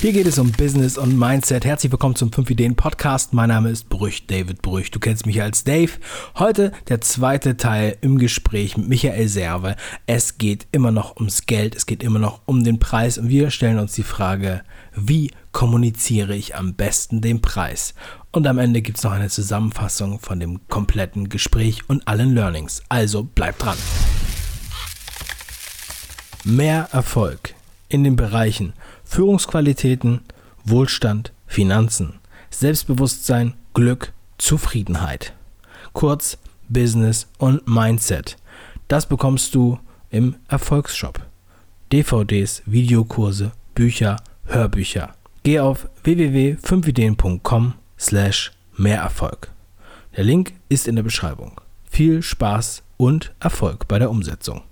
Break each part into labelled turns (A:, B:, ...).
A: Hier geht es um Business und Mindset. Herzlich willkommen zum 5 Ideen Podcast. Mein Name ist Brüch, David Brüch. Du kennst mich als Dave. Heute der zweite Teil im Gespräch mit Michael Serve. Es geht immer noch ums Geld, es geht immer noch um den Preis und wir stellen uns die Frage, wie kommuniziere ich am besten den Preis? Und am Ende gibt es noch eine Zusammenfassung von dem kompletten Gespräch und allen Learnings. Also bleib dran. Mehr Erfolg in den Bereichen Führungsqualitäten, Wohlstand, Finanzen, Selbstbewusstsein, Glück, Zufriedenheit. Kurz Business und Mindset. Das bekommst du im Erfolgsshop. DVDs, Videokurse, Bücher, Hörbücher. Geh auf www.5ideen.com slash Mehrerfolg. Der Link ist in der Beschreibung. Viel Spaß und Erfolg bei der Umsetzung.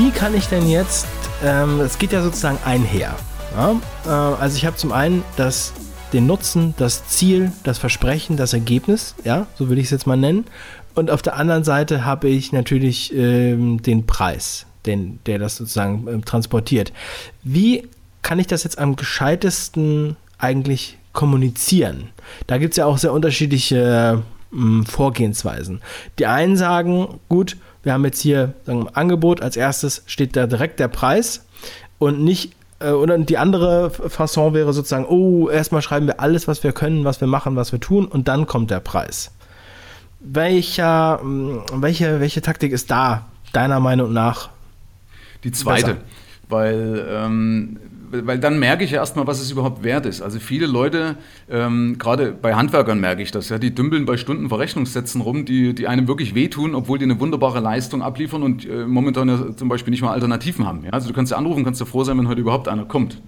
A: Wie kann ich denn jetzt, ähm, es geht ja sozusagen einher. Ja? Äh, also ich habe zum einen das, den Nutzen, das Ziel, das Versprechen, das Ergebnis, ja, so will ich es jetzt mal nennen. Und auf der anderen Seite habe ich natürlich ähm, den Preis, den, der das sozusagen ähm, transportiert. Wie kann ich das jetzt am gescheitesten eigentlich kommunizieren? Da gibt es ja auch sehr unterschiedliche ähm, Vorgehensweisen. Die einen sagen, gut, wir haben jetzt hier sagen wir, Angebot, als erstes steht da direkt der Preis und nicht äh, und die andere Fasson wäre sozusagen, oh, erstmal schreiben wir alles, was wir können, was wir machen, was wir tun und dann kommt der Preis. Welcher, hm, welche, welche Taktik ist da deiner Meinung nach?
B: Die zweite, besser? weil ähm, weil dann merke ich ja erstmal, was es überhaupt wert ist. Also viele Leute, ähm, gerade bei Handwerkern merke ich das, ja, die dümpeln bei Stundenverrechnungssätzen rum, die, die einem wirklich wehtun, obwohl die eine wunderbare Leistung abliefern und äh, momentan ja zum Beispiel nicht mal Alternativen haben. Ja? Also du kannst ja anrufen, kannst ja froh sein, wenn heute überhaupt einer kommt.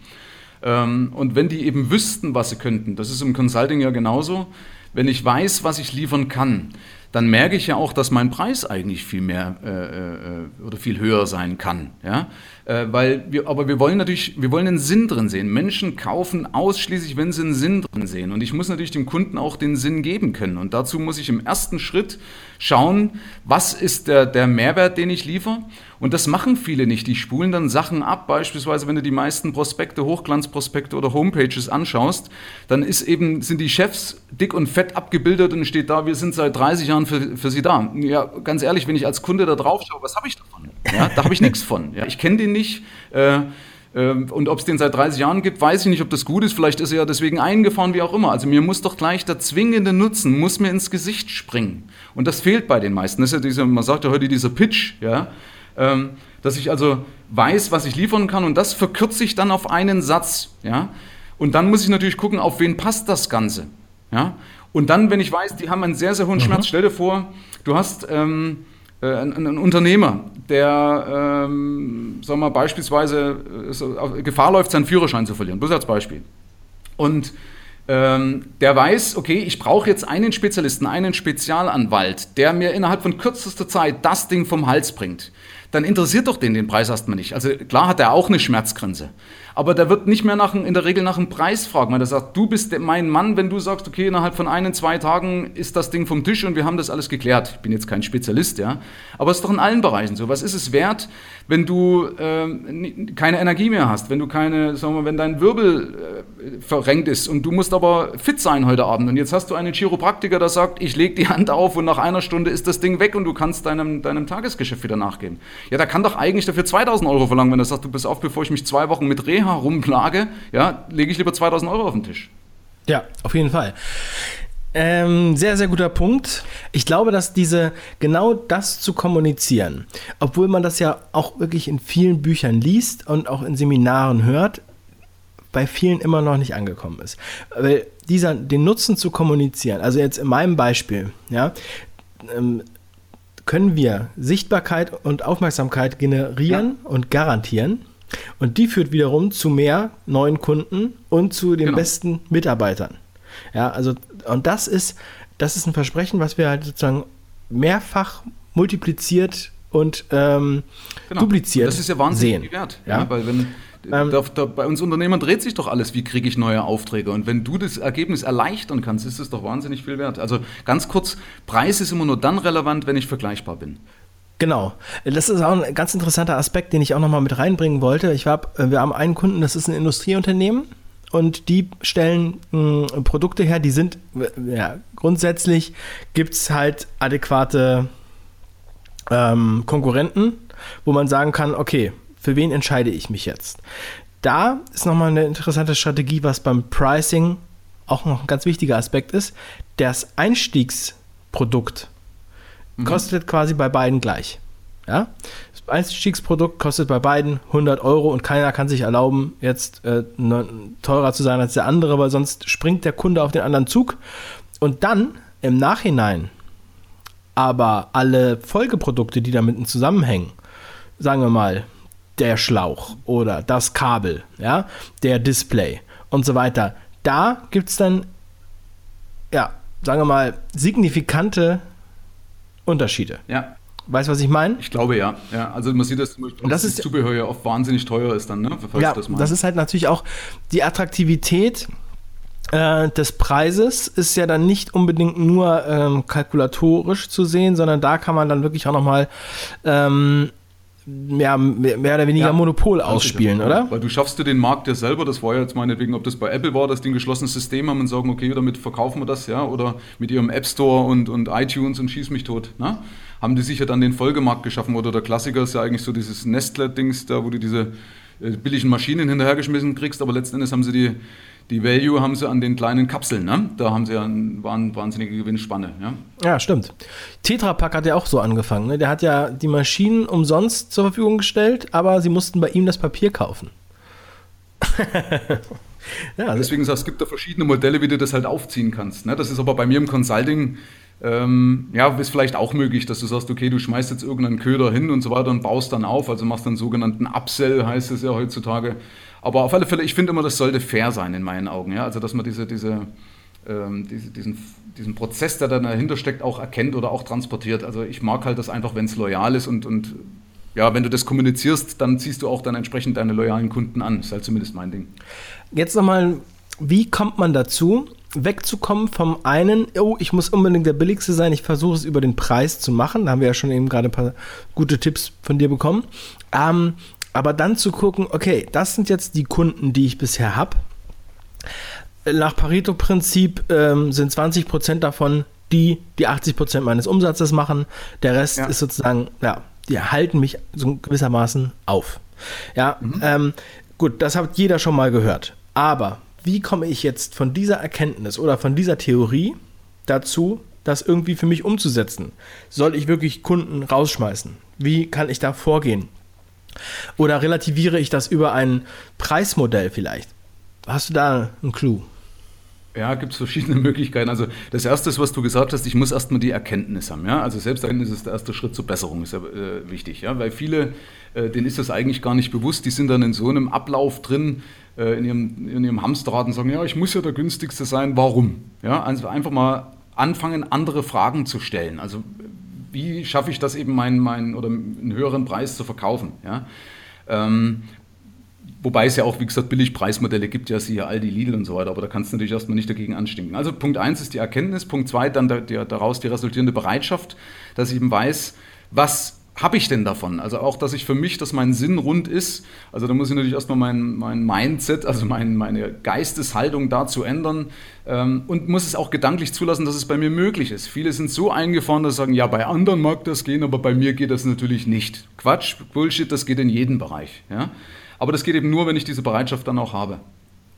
B: Ähm, und wenn die eben wüssten, was sie könnten, das ist im Consulting ja genauso, wenn ich weiß, was ich liefern kann, dann merke ich ja auch, dass mein Preis eigentlich viel mehr äh, äh, oder viel höher sein kann. Ja? Äh, weil wir, aber wir wollen natürlich, wir wollen einen Sinn drin sehen. Menschen kaufen ausschließlich, wenn sie einen Sinn drin sehen. Und ich muss natürlich dem Kunden auch den Sinn geben können. Und dazu muss ich im ersten Schritt schauen, was ist der, der Mehrwert, den ich liefere. Und das machen viele nicht. Die spulen dann Sachen ab. Beispielsweise, wenn du die meisten Prospekte, Hochglanzprospekte oder Homepages anschaust, dann ist eben, sind die Chefs dick und fett abgebildet und steht da, wir sind seit 30 Jahren für, für sie da. Ja, ganz ehrlich, wenn ich als Kunde da drauf schaue, was habe ich davon? Ja, da habe ich nichts von. Ja, ich kenne den nicht. Äh, ähm, und ob es den seit 30 Jahren gibt, weiß ich nicht, ob das gut ist. Vielleicht ist er ja deswegen eingefahren, wie auch immer. Also mir muss doch gleich der zwingende Nutzen, muss mir ins Gesicht springen. Und das fehlt bei den meisten. Das ist ja dieser, man sagt ja heute dieser Pitch, ja, ähm, dass ich also weiß, was ich liefern kann und das verkürze ich dann auf einen Satz. Ja. Und dann muss ich natürlich gucken, auf wen passt das Ganze. Ja. Und dann, wenn ich weiß, die haben einen sehr, sehr hohen mhm. Schmerz, stell dir vor, du hast... Ähm, äh, ein, ein, Unternehmer, der, ähm, sagen wir mal, beispielsweise äh, Gefahr läuft, seinen Führerschein zu verlieren, bloß als Beispiel. Und ähm, der weiß, okay, ich brauche jetzt einen Spezialisten, einen Spezialanwalt, der mir innerhalb von kürzester Zeit das Ding vom Hals bringt. Dann interessiert doch den den Preis erstmal nicht. Also klar hat er auch eine Schmerzgrenze aber der wird nicht mehr nach, in der Regel nach einem Preis fragen, weil er sagt, du bist mein Mann, wenn du sagst, okay, innerhalb von ein, zwei Tagen ist das Ding vom Tisch und wir haben das alles geklärt. Ich bin jetzt kein Spezialist, ja, aber es ist doch in allen Bereichen so. Was ist es wert, wenn du äh, keine Energie mehr hast, wenn du keine, sagen wir, wenn dein Wirbel äh, verrenkt ist und du musst aber fit sein heute Abend und jetzt hast du einen Chiropraktiker, der sagt, ich lege die Hand auf und nach einer Stunde ist das Ding weg und du kannst deinem, deinem Tagesgeschäft wieder nachgehen. Ja, da kann doch eigentlich dafür 2000 Euro verlangen, wenn er sagt, du bist auf, bevor ich mich zwei Wochen mit Reha rumplage, ja, lege ich lieber 2000 Euro auf den Tisch.
A: Ja, auf jeden Fall. Ähm, sehr, sehr guter Punkt. Ich glaube, dass diese, genau das zu kommunizieren, obwohl man das ja auch wirklich in vielen Büchern liest und auch in Seminaren hört, bei vielen immer noch nicht angekommen ist. Weil dieser, den Nutzen zu kommunizieren, also jetzt in meinem Beispiel, ja, ähm, können wir Sichtbarkeit und Aufmerksamkeit generieren ja. und garantieren. Und die führt wiederum zu mehr neuen Kunden und zu den genau. besten Mitarbeitern. Ja, also, und das ist, das ist ein Versprechen, was wir halt sozusagen mehrfach multipliziert und ähm, genau. dupliziert
B: Das ist ja wahnsinnig sehen. wert. Ja? ja? weil wenn, ähm, da, da, bei uns Unternehmern dreht sich doch alles, wie kriege ich neue Aufträge. Und wenn du das Ergebnis erleichtern kannst, ist es doch wahnsinnig viel wert. Also ganz kurz, Preis ist immer nur dann relevant, wenn ich vergleichbar bin.
A: Genau. Das ist auch ein ganz interessanter Aspekt, den ich auch nochmal mit reinbringen wollte. Ich hab, wir haben einen Kunden, das ist ein Industrieunternehmen und die stellen mh, hm, Produkte her, die sind, ja, grundsätzlich gibt es halt adäquate ähm, Konkurrenten, wo man sagen kann, okay, für wen entscheide ich mich jetzt? Da ist nochmal eine interessante Strategie, was beim Pricing auch noch ein ganz wichtiger Aspekt ist. Das Einstiegsprodukt mhm. kostet quasi bei beiden gleich. Ja? Das Einstiegsprodukt kostet bei beiden 100 Euro und keiner kann sich erlauben, jetzt äh, ne, teurer zu sein als der andere, weil sonst springt der Kunde auf den anderen Zug. Und dann im Nachhinein aber alle Folgeprodukte, die damit zusammenhängen, sagen wir mal, der Schlauch oder das Kabel, ja, der Display und so weiter, da gibt es dann, ja, sagen wir mal, signifikante Unterschiede.
B: Ja.
A: Weißt du, was ich meine?
B: Ich glaube ja. ja. Also man sieht das zum
A: Beispiel, dass das
B: Zubehör ja oft wahnsinnig teuer ist dann, ne?
A: ja, das, das ist halt natürlich auch die Attraktivität äh, des Preises ist ja dann nicht unbedingt nur ähm, kalkulatorisch zu sehen, sondern da kann man dann wirklich auch nochmal ähm, ja, mehr oder weniger ja, Monopol ausspielen, oder?
B: Weil du schaffst dir den Markt ja selber, das war ja jetzt meinetwegen, ob das bei Apple war, dass die ein geschlossenes System haben und sagen, okay, damit verkaufen wir das, ja, oder mit ihrem App Store und, und iTunes und schieß mich tot, ne? haben die sich ja dann den Folgemarkt geschaffen, oder der Klassiker ist ja eigentlich so dieses Nestle-Dings da, wo du diese billigen Maschinen hinterhergeschmissen kriegst, aber letzten Endes haben sie die die Value haben sie an den kleinen Kapseln. Ne? Da haben sie ja eine wahnsinnige Gewinnspanne. Ja,
A: ja stimmt. Tetra Pak hat ja auch so angefangen. Ne? Der hat ja die Maschinen umsonst zur Verfügung gestellt, aber sie mussten bei ihm das Papier kaufen.
B: ja, Deswegen sagst es gibt da verschiedene Modelle, wie du das halt aufziehen kannst. Ne? Das ist aber bei mir im Consulting ähm, ja, ist vielleicht auch möglich, dass du sagst, okay, du schmeißt jetzt irgendeinen Köder hin und so weiter und baust dann auf, also machst dann sogenannten Upsell, heißt es ja heutzutage. Aber auf alle Fälle, ich finde immer, das sollte fair sein in meinen Augen. Ja? Also, dass man diese, diese, ähm, diese, diesen, diesen Prozess, der dann dahinter steckt, auch erkennt oder auch transportiert. Also, ich mag halt das einfach, wenn es loyal ist und, und ja, wenn du das kommunizierst, dann ziehst du auch dann entsprechend deine loyalen Kunden an. Ist halt zumindest mein Ding.
A: Jetzt nochmal, wie kommt man dazu, wegzukommen vom einen, oh, ich muss unbedingt der billigste sein, ich versuche es über den Preis zu machen. Da haben wir ja schon eben gerade ein paar gute Tipps von dir bekommen. Ähm, aber dann zu gucken, okay, das sind jetzt die Kunden, die ich bisher habe. Nach Pareto-Prinzip ähm, sind 20% davon die, die 80% meines Umsatzes machen. Der Rest ja. ist sozusagen, ja, die halten mich so gewissermaßen auf. Ja, mhm. ähm, gut, das hat jeder schon mal gehört. Aber wie komme ich jetzt von dieser Erkenntnis oder von dieser Theorie dazu, das irgendwie für mich umzusetzen? Soll ich wirklich Kunden rausschmeißen? Wie kann ich da vorgehen? Oder relativiere ich das über ein Preismodell vielleicht? Hast du da einen Clou?
B: Ja, gibt es verschiedene Möglichkeiten. Also das Erste, was du gesagt hast, ich muss erstmal die Erkenntnis haben. Ja? Also Selbsterkenntnis ist der erste Schritt zur Besserung, ist ja äh, wichtig. Ja? Weil viele, äh, denen ist das eigentlich gar nicht bewusst, die sind dann in so einem Ablauf drin, äh, in, ihrem, in ihrem Hamsterrad und sagen, ja, ich muss ja der günstigste sein, warum? Ja? Also einfach mal anfangen, andere Fragen zu stellen. Also wie schaffe ich das eben, meinen, meinen oder einen höheren Preis zu verkaufen? Ja? Ähm, wobei es ja auch, wie gesagt, Billigpreismodelle gibt, ja siehe Aldi, Lidl und so weiter, aber da kannst du natürlich erstmal nicht dagegen anstinken. Also Punkt 1 ist die Erkenntnis, Punkt 2 dann der, der, daraus die resultierende Bereitschaft, dass ich eben weiß, was habe ich denn davon? Also auch, dass ich für mich, dass mein Sinn rund ist. Also da muss ich natürlich erstmal mein, mein Mindset, also mein, meine Geisteshaltung dazu ändern ähm, und muss es auch gedanklich zulassen, dass es bei mir möglich ist. Viele sind so eingefahren, dass sie sagen, ja, bei anderen mag das gehen, aber bei mir geht das natürlich nicht. Quatsch, Bullshit, das geht in jedem Bereich. Ja? Aber das geht eben nur, wenn ich diese Bereitschaft dann auch habe.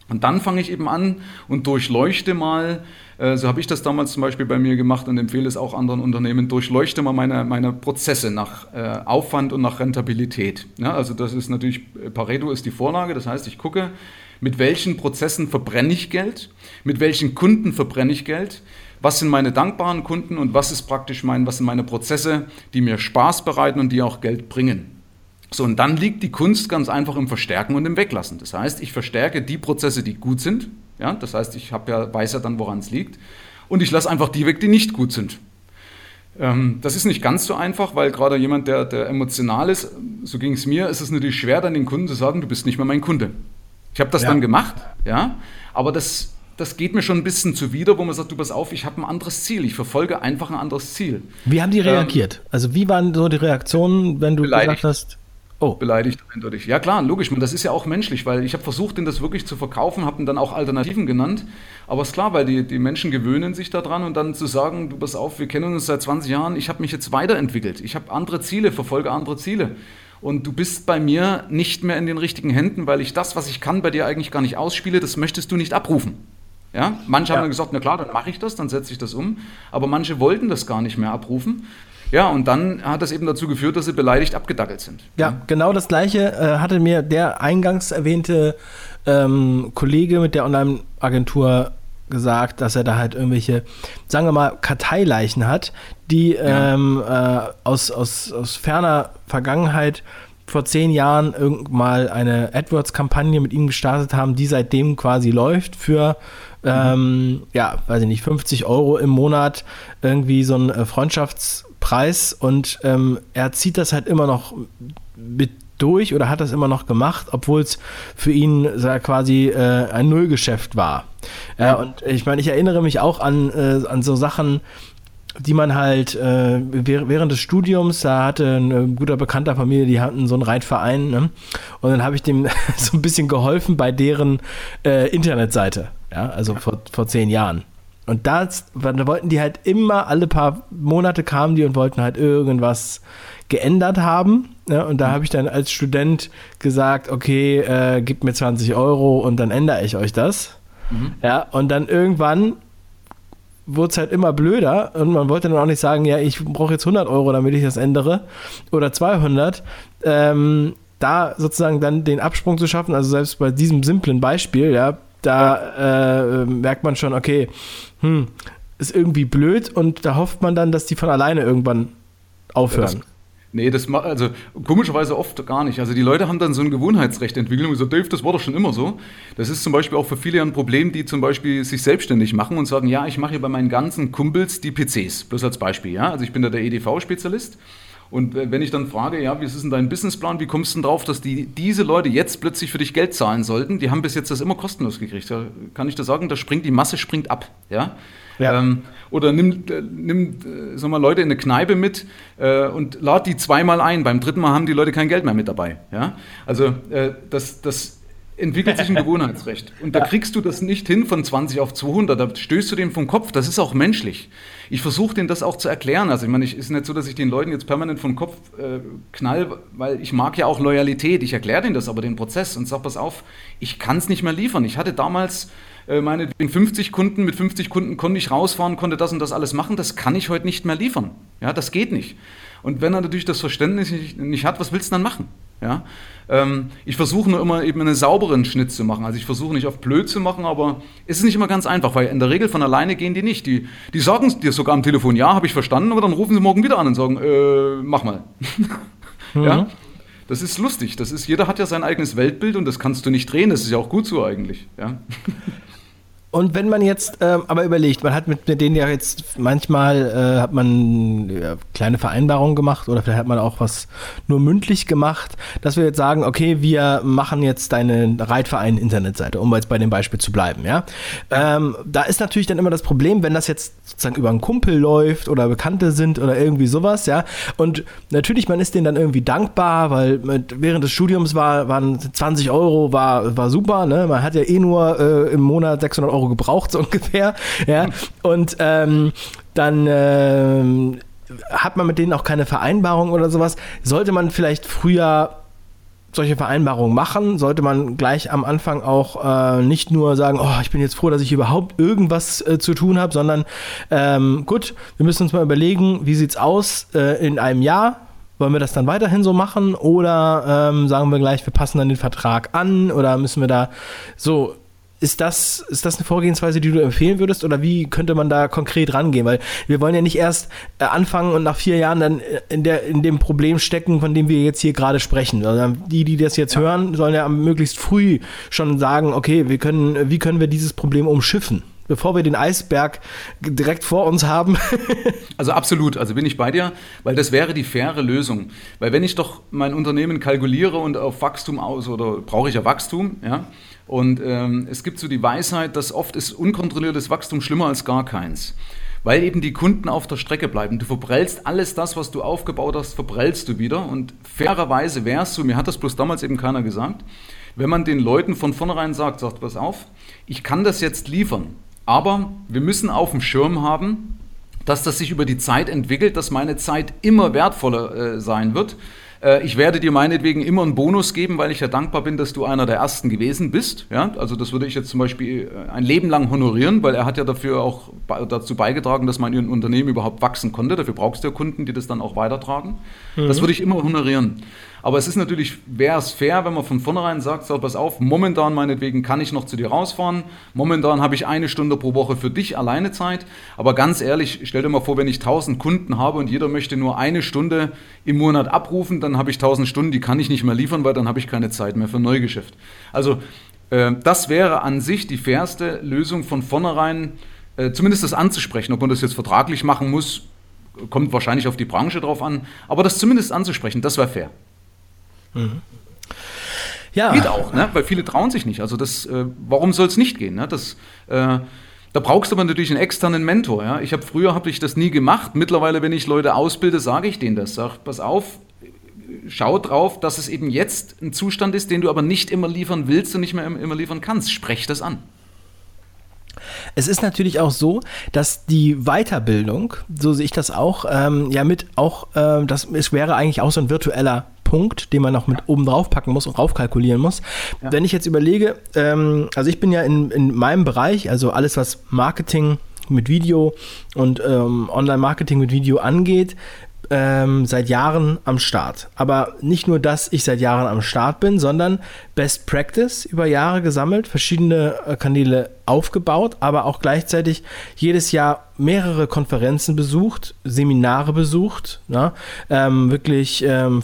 B: Und dann fange ich eben an und durchleuchte mal, äh, so habe ich das damals zum Beispiel bei mir gemacht und empfehle es auch anderen Unternehmen, durchleuchte mal meine, meine Prozesse nach äh, Aufwand und nach Rentabilität. Ja, also das ist natürlich, Pareto ist die Vorlage, das heißt, ich gucke, mit welchen Prozessen verbrenne ich Geld, mit welchen Kunden verbrenne ich Geld, was sind meine dankbaren Kunden und was ist praktisch mein, was sind meine Prozesse, die mir Spaß bereiten und die auch Geld bringen. So, und dann liegt die Kunst ganz einfach im Verstärken und im Weglassen. Das heißt, ich verstärke die Prozesse, die gut sind. Ja, das heißt, ich ja, weiß ja dann, woran es liegt. Und ich lasse einfach die weg, die nicht gut sind. Ähm, das ist nicht ganz so einfach, weil gerade jemand, der, der emotional ist, so ging es mir, ist es natürlich schwer, dann den Kunden zu sagen, du bist nicht mehr mein Kunde. Ich habe das ja. dann gemacht, ja, aber das das geht mir schon ein bisschen zuwider, wo man sagt, du pass auf, ich habe ein anderes Ziel, ich verfolge einfach ein anderes Ziel.
A: Wie haben die ähm, reagiert? Ähm, also wie waren so die Reaktionen, wenn du
B: beleidigt. gesagt hast, oh. Beleidigt, eindeutig. Ja klar, logisch, man, das ist ja auch menschlich, weil ich habe versucht, den das wirklich zu verkaufen, habe dann auch Alternativen genannt, aber es ist klar, weil die, die Menschen gewöhnen sich daran und dann zu sagen, du pass auf, wir kennen uns seit 20 Jahren, ich habe mich jetzt weiterentwickelt, ich habe andere Ziele, verfolge andere Ziele und du bist bei mir nicht mehr in den richtigen Händen, weil ich das, was ich kann, bei dir eigentlich gar nicht ausspiele, das möchtest du nicht abrufen. Ja? Manche ja. haben dann gesagt, na klar, dann mache ich das, dann setze ich das um. Aber manche wollten das gar nicht mehr abrufen. Ja, und dann hat das eben dazu geführt, dass sie beleidigt abgedackelt sind.
A: Ja, ja. genau das Gleiche äh, hatte mir der eingangs erwähnte ähm, Kollege mit der Online-Agentur gesagt, dass er da halt irgendwelche, sagen wir mal, Karteileichen hat, die ja. ähm, äh, aus, aus, aus ferner Vergangenheit vor zehn Jahren irgendwann eine AdWords-Kampagne mit ihm gestartet haben, die seitdem quasi läuft für ähm, ja, weiß ich nicht, 50 Euro im Monat irgendwie so ein äh, Freundschaftspreis und ähm, er zieht das halt immer noch mit durch oder hat das immer noch gemacht, obwohl es für ihn äh, quasi äh, ein Nullgeschäft war. Ja. Äh, und ich meine, ich erinnere mich auch an, äh, an so Sachen, die man halt äh, während des Studiums, da hatte ein guter Bekannter von mir, die hatten so einen Reitverein, ne? und dann habe ich dem so ein bisschen geholfen bei deren äh, Internetseite, ja, also vor, vor zehn Jahren. Und das, da wollten die halt immer, alle paar Monate kamen die und wollten halt irgendwas geändert haben. Ja, und da mhm. habe ich dann als Student gesagt, okay, äh, gebt mir 20 Euro und dann ändere ich euch das. Mhm. Ja, und dann irgendwann wurde es halt immer blöder und man wollte dann auch nicht sagen, ja, ich brauche jetzt 100 Euro, damit ich das ändere oder 200. Ähm, da sozusagen dann den Absprung zu schaffen, also selbst bei diesem simplen Beispiel, ja, da äh, merkt man schon, okay, hm, ist irgendwie blöd und da hofft man dann, dass die von alleine irgendwann aufhören.
B: Ja, Nee, das macht, also komischerweise oft gar nicht. Also die Leute haben dann so ein Gewohnheitsrecht entwickelt und so, Dave, das war doch schon immer so. Das ist zum Beispiel auch für viele ein Problem, die zum Beispiel sich selbstständig machen und sagen, ja, ich mache hier bei meinen ganzen Kumpels die PCs, bloß als Beispiel, ja. Also ich bin da der EDV-Spezialist. Und wenn ich dann frage, ja, wie ist denn dein Businessplan, wie kommst du denn drauf, dass die, diese Leute jetzt plötzlich für dich Geld zahlen sollten? Die haben bis jetzt das immer kostenlos gekriegt. Da kann ich dir sagen, da springt die Masse springt ab, ja. Ja. Ähm, oder nimm, äh, nimm äh, sag mal, Leute in eine Kneipe mit äh, und lad die zweimal ein. Beim dritten Mal haben die Leute kein Geld mehr mit dabei. Ja? Also äh, das, das entwickelt sich ein Gewohnheitsrecht. Und da kriegst du das nicht hin von 20 auf 200. Da stößt du dem vom Kopf. Das ist auch menschlich. Ich versuche denen das auch zu erklären. Also ich meine, es ist nicht so, dass ich den Leuten jetzt permanent vom Kopf äh, knall, weil ich mag ja auch Loyalität. Ich erkläre denen das aber den Prozess und sage, pass auf, ich kann es nicht mehr liefern. Ich hatte damals äh, meinetwegen 50 Kunden, mit 50 Kunden konnte ich rausfahren, konnte das und das alles machen, das kann ich heute nicht mehr liefern. Ja, das geht nicht. Und wenn er natürlich das Verständnis nicht, nicht hat, was willst du dann machen? Ja? Ähm, ich versuche nur immer eben einen sauberen Schnitt zu machen. Also ich versuche nicht auf blöd zu machen, aber es ist nicht immer ganz einfach, weil in der Regel von alleine gehen die nicht. Die, die sagen dir sogar am Telefon, ja, habe ich verstanden, aber dann rufen sie morgen wieder an und sagen, äh, mach mal. mhm. ja? Das ist lustig. Das ist, jeder hat ja sein eigenes Weltbild und das kannst du nicht drehen. Das ist ja auch gut so eigentlich. Ja.
A: Und wenn man jetzt ähm, aber überlegt, man hat mit, mit denen ja jetzt manchmal äh, hat man ja, kleine Vereinbarungen gemacht oder vielleicht hat man auch was nur mündlich gemacht, dass wir jetzt sagen, okay, wir machen jetzt deine Reitverein-Internetseite, um jetzt bei dem Beispiel zu bleiben, ja. Ähm, da ist natürlich dann immer das Problem, wenn das jetzt sozusagen über einen Kumpel läuft oder Bekannte sind oder irgendwie sowas, ja. Und natürlich, man ist denen dann irgendwie dankbar, weil mit, während des Studiums war, waren 20 Euro, war, war super, ne? Man hat ja eh nur äh, im Monat 600 Euro Euro gebraucht, so ungefähr. Ja, und ähm, dann ähm, hat man mit denen auch keine Vereinbarung oder sowas. Sollte man vielleicht früher solche Vereinbarungen machen, sollte man gleich am Anfang auch äh, nicht nur sagen, oh, ich bin jetzt froh, dass ich überhaupt irgendwas äh, zu tun habe, sondern ähm, gut, wir müssen uns mal überlegen, wie sieht es aus äh, in einem Jahr? Wollen wir das dann weiterhin so machen oder ähm, sagen wir gleich, wir passen dann den Vertrag an oder müssen wir da so ist das, ist das eine Vorgehensweise, die du empfehlen würdest oder wie könnte man da konkret rangehen? Weil wir wollen ja nicht erst äh, anfangen und nach vier Jahren dann äh, in, der, in dem Problem stecken, von dem wir jetzt hier gerade sprechen. Also die, die das jetzt ja. hören, sollen ja möglichst früh schon sagen, okay, wir können, wie können wir dieses Problem umschiffen? Bevor wir den Eisberg direkt vor uns haben.
B: also absolut, also bin ich bei dir, weil das wäre die faire Lösung. Weil wenn ich doch mein Unternehmen kalkuliere und auf Wachstum aus, oder brauche ich ja Wachstum, ja, und ähm, es gibt so die Weisheit, dass oft ist unkontrolliertes Wachstum schlimmer als gar keins. Weil eben die Kunden auf der Strecke bleiben. Du verprellst alles das, was du aufgebaut hast, verprellst du wieder. Und fairerweise wärst du, mir hat das bloß damals eben keiner gesagt, wenn man den Leuten von vornherein sagt, sagt, pass auf, ich kann das jetzt liefern, aber wir müssen auf dem Schirm haben, dass das sich über die Zeit entwickelt, dass meine Zeit immer wertvoller äh, sein wird. Äh, ich werde dir meinetwegen immer einen Bonus geben, weil ich ja dankbar bin, dass du einer der Ersten gewesen bist. Ja? Also das würde ich jetzt zum Beispiel äh, ein Leben lang honorieren, weil er hat ja dafür auch dazu beigetragen, dass mein Unternehmen überhaupt wachsen konnte. Dafür brauchst du ja Kunden, die das dann auch weitertragen. Mhm. Das würde ich immer honorieren. Aber es ist natürlich, wäre es fair, wenn man von vornherein sagt, so, pass auf, momentan meinetwegen kann ich noch zu dir rausfahren, momentan habe ich eine Stunde pro Woche für dich alleine Zeit, aber ganz ehrlich, stell dir mal vor, wenn ich 1000 Kunden habe und jeder möchte nur eine Stunde im Monat abrufen, dann habe ich 1000 Stunden, die kann ich nicht mehr liefern, weil dann habe ich keine Zeit mehr für Neugeschäft. Also äh, das wäre an sich die fairste Lösung von vornherein, äh, zumindest das anzusprechen. Ob man das jetzt vertraglich machen muss, kommt wahrscheinlich auf die Branche drauf an, aber das zumindest anzusprechen, das wäre fair. Mhm. Ja. Geht auch, ne? weil viele trauen sich nicht. Also das, äh, warum soll es nicht gehen? Ne? Das, äh, da brauchst du aber natürlich einen externen Mentor. Ja? Ich habe früher habe ich das nie gemacht. Mittlerweile, wenn ich Leute ausbilde, sage ich denen das. Sag, pass auf, schau drauf, dass es eben jetzt ein Zustand ist, den du aber nicht immer liefern willst und nicht mehr immer liefern kannst. Sprech das an.
A: Es ist natürlich auch so, dass die Weiterbildung, so sehe ich das auch, ähm, ja mit auch, äh, das es wäre eigentlich auch so ein virtueller Punkt, den man noch mit oben drauf packen muss und raufkalkulieren muss. Ja. Wenn ich jetzt überlege, ähm, also ich bin ja in, in meinem Bereich, also alles was Marketing mit Video und ähm, Online-Marketing mit Video angeht, ähm, seit Jahren am Start. Aber nicht nur, dass ich seit Jahren am Start bin, sondern Best Practice über Jahre gesammelt, verschiedene äh, Kanäle aufgebaut, aber auch gleichzeitig jedes Jahr mehrere Konferenzen besucht, Seminare besucht, na, ähm, wirklich ähm,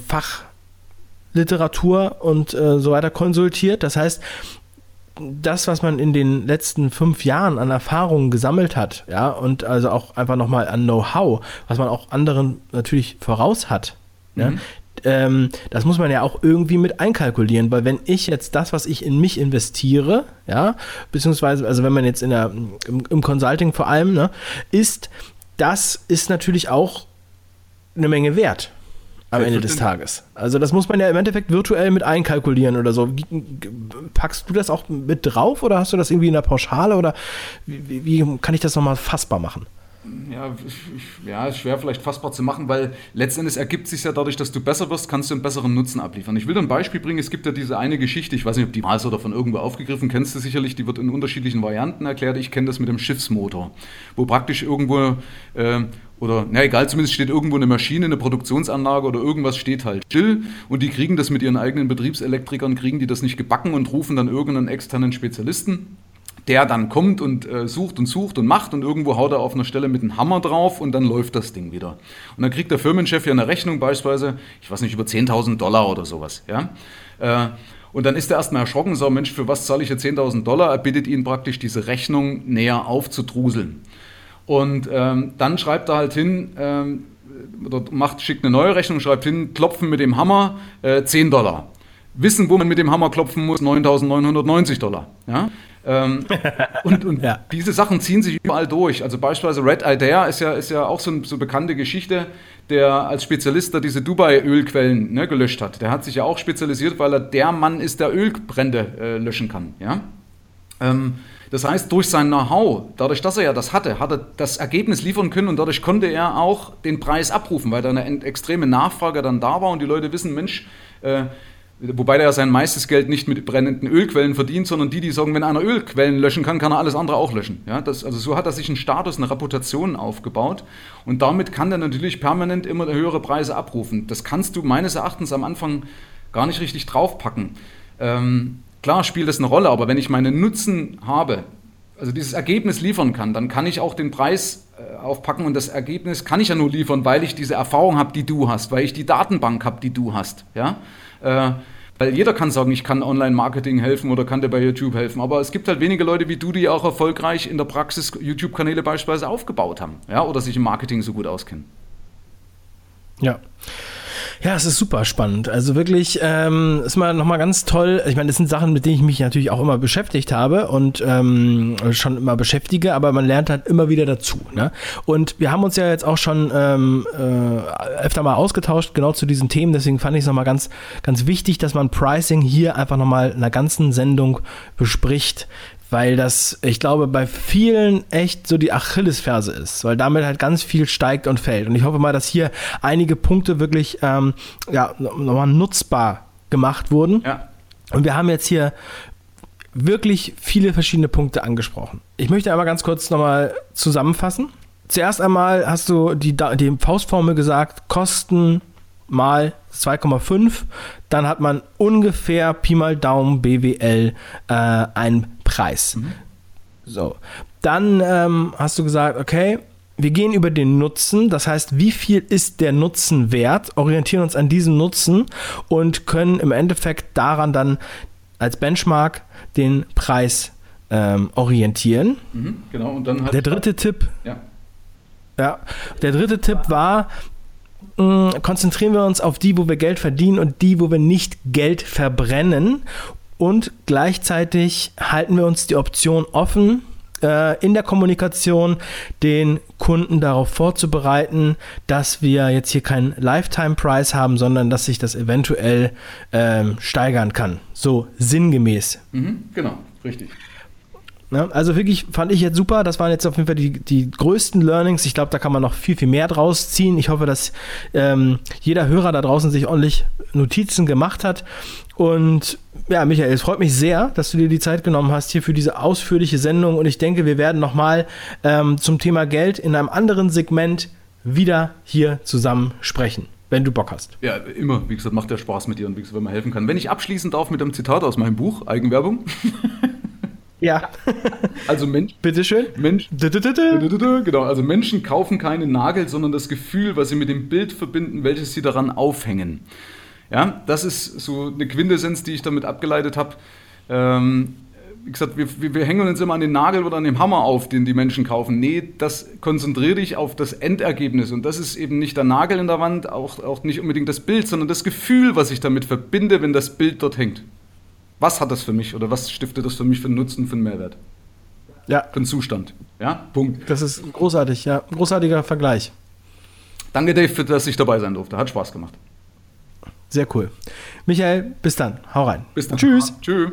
A: Fachliteratur und äh, so weiter konsultiert. Das heißt, das, was man in den letzten fünf Jahren an Erfahrungen gesammelt hat, ja, und also auch einfach nochmal an Know-how, was man auch anderen natürlich voraus hat, mhm. ja, ähm, das muss man ja auch irgendwie mit einkalkulieren, weil wenn ich jetzt das, was ich in mich investiere, ja, beziehungsweise, also wenn man jetzt in der, im, im Consulting vor allem, ne, ist, das ist natürlich auch eine Menge wert am Ende des Tages. Also das muss man ja im Endeffekt virtuell mit einkalkulieren oder so. Packst du das auch mit drauf oder hast du das irgendwie in der Pauschale oder wie, wie kann ich das nochmal fassbar machen?
B: Ja, ich, ja, schwer vielleicht fassbar zu machen, weil letztendlich ergibt sich ja dadurch, dass du besser wirst, kannst du einen besseren Nutzen abliefern. Ich will dir ein Beispiel bringen. Es gibt ja diese eine Geschichte, ich weiß nicht, ob die mal ist oder von irgendwo aufgegriffen, kennst du sicherlich, die wird in unterschiedlichen Varianten erklärt. Ich kenne das mit dem Schiffsmotor, wo praktisch irgendwo äh, oder, na egal, zumindest steht irgendwo eine Maschine, eine Produktionsanlage oder irgendwas steht halt still und die kriegen das mit ihren eigenen Betriebselektrikern, kriegen die das nicht gebacken und rufen dann irgendeinen externen Spezialisten, der dann kommt und äh, sucht und sucht und macht und irgendwo haut er auf einer Stelle mit einem Hammer drauf und dann läuft das Ding wieder. Und dann kriegt der Firmenchef ja eine Rechnung beispielsweise, ich weiß nicht, über 10.000 Dollar oder sowas, ja. Äh, und dann ist er erstmal erschrocken, so Mensch, für was zahle ich jetzt 10.000 Dollar? Er bittet ihn praktisch, diese Rechnung näher aufzudruseln. Und ähm, dann schreibt er halt hin, ähm, oder macht, schickt eine neue Rechnung, schreibt hin, klopfen mit dem Hammer äh, 10 Dollar. Wissen, wo man mit dem Hammer klopfen muss, 9.990 Dollar. Ja? Ähm, und, und ja. diese Sachen ziehen sich überall durch. Also beispielsweise Red Idea ist ja, ist ja auch so eine so bekannte Geschichte, der als Spezialist da diese Dubai-Ölquellen ne, gelöscht hat. Der hat sich ja auch spezialisiert, weil er der Mann ist, der Ölbrände äh, löschen kann. Ja? Ähm, das heißt, durch sein Know-how, dadurch, dass er ja das hatte, hat er das Ergebnis liefern können und dadurch konnte er auch den Preis abrufen, weil da eine extreme Nachfrage dann da war und die Leute wissen, Mensch, äh, wobei er ja sein meistes Geld nicht mit brennenden Ölquellen verdient, sondern die, die sagen, wenn einer Ölquellen löschen kann, kann er alles andere auch löschen. Ja, das, also so hat er sich einen Status, eine Reputation aufgebaut und damit kann er natürlich permanent immer höhere Preise abrufen. Das kannst du meines Erachtens am Anfang gar nicht richtig draufpacken. Ähm, Klar spielt das eine Rolle, aber wenn ich meinen Nutzen habe, also dieses Ergebnis liefern kann, dann kann ich auch den Preis äh, aufpacken und das Ergebnis kann ich ja nur liefern, weil ich diese Erfahrung habe, die du hast, weil ich die Datenbank habe, die du hast. Ja? Äh, Weil jeder kann sagen, ich kann Online-Marketing helfen oder kann dir bei YouTube helfen. Aber es gibt halt wenige Leute wie du, die auch erfolgreich in der Praxis YouTube-Kanäle beispielsweise aufgebaut haben. Ja, oder sich im Marketing so gut auskennen.
A: Ja. Ja, es ist super spannend. Also wirklich ähm, ist mal nochmal ganz toll. Ich meine, das sind Sachen, mit denen ich mich natürlich auch immer beschäftigt habe und ähm, schon immer beschäftige, aber man lernt halt immer wieder dazu. Ne? Und wir haben uns ja jetzt auch schon ähm, äh, öfter mal ausgetauscht, genau zu diesen Themen. Deswegen fand ich es nochmal ganz, ganz wichtig, dass man Pricing hier einfach nochmal in einer ganzen Sendung bespricht weil das, ich glaube, bei vielen echt so die Achillesferse ist, weil damit halt ganz viel steigt und fällt. Und ich hoffe mal, dass hier einige Punkte wirklich ähm, ja, nochmal nutzbar gemacht wurden. Ja. Und wir haben jetzt hier wirklich viele verschiedene Punkte angesprochen. Ich möchte einmal ganz kurz nochmal zusammenfassen. Zuerst einmal hast du die, die Faustformel gesagt, Kosten mal 2,5, dann hat man ungefähr Pi mal Daumen BWL äh, einen Preis. Mhm. So, dann ähm, hast du gesagt, okay, wir gehen über den Nutzen, das heißt, wie viel ist der Nutzen wert, orientieren uns an diesem Nutzen und können im Endeffekt daran dann als Benchmark den Preis ähm, orientieren. Mhm, genau, und dann der dritte Tipp. Ja. ja. Der dritte Tipp war, mm, konzentrieren wir uns auf die, wo wir Geld verdienen und die, wo wir nicht Geld verbrennen. Und gleichzeitig halten wir uns die Option offen, äh, in der Kommunikation den Kunden darauf vorzubereiten, dass wir jetzt hier keinen Lifetime-Price haben, sondern dass sich das eventuell ähm, steigern kann. So sinngemäß.
B: Mhm, genau, richtig.
A: Ja, also wirklich fand ich jetzt super. Das waren jetzt auf jeden Fall die, die größten Learnings. Ich glaube, da kann man noch viel, viel mehr draus ziehen. Ich hoffe, dass ähm, jeder Hörer da draußen sich ordentlich Notizen gemacht hat. Und ja, Michael, es freut mich sehr, dass du dir die Zeit genommen hast hier für diese ausführliche Sendung. Und ich denke, wir werden nochmal ähm, zum Thema Geld in einem anderen Segment wieder hier zusammen sprechen wenn du Bock hast.
B: Ja, immer. Wie gesagt, macht ja Spaß mit dir und wie gesagt, wenn man helfen kann. Wenn ich abschließen darf mit einem Zitat aus meinem Buch, Eigenwerbung.
A: Ja.
B: Also Mensch.
A: Bitteschön.
B: Mensch. Genau, also Menschen kaufen keine Nagel, sondern das Gefühl, was sie mit dem Bild verbinden, welches sie daran aufhängen. Ja, das ist so eine Quintessenz, die ich damit abgeleitet habe. Ähm, wie gesagt, wir, wir, hängen uns immer an den Nagel oder an dem Hammer auf, den die Menschen kaufen. Nee, das konzentriere dich auf das Endergebnis. Und das ist eben nicht der Nagel in der Wand, auch, auch nicht unbedingt das Bild, sondern das Gefühl, was ich damit verbinde, wenn das Bild dort hängt. Was hat das für mich oder was stiftet das für mich für einen Nutzen, für einen Mehrwert? Ja. Für einen Zustand. Ja,
A: Punkt. Das ist großartig, ja. Großartiger Vergleich.
B: Danke, Dave, für dass ich dabei sein durfte. Hat Spaß gemacht.
A: Sehr cool. Michael, bis dann. Hau rein.
B: Bis dann.
A: Tschüss. Tschüss.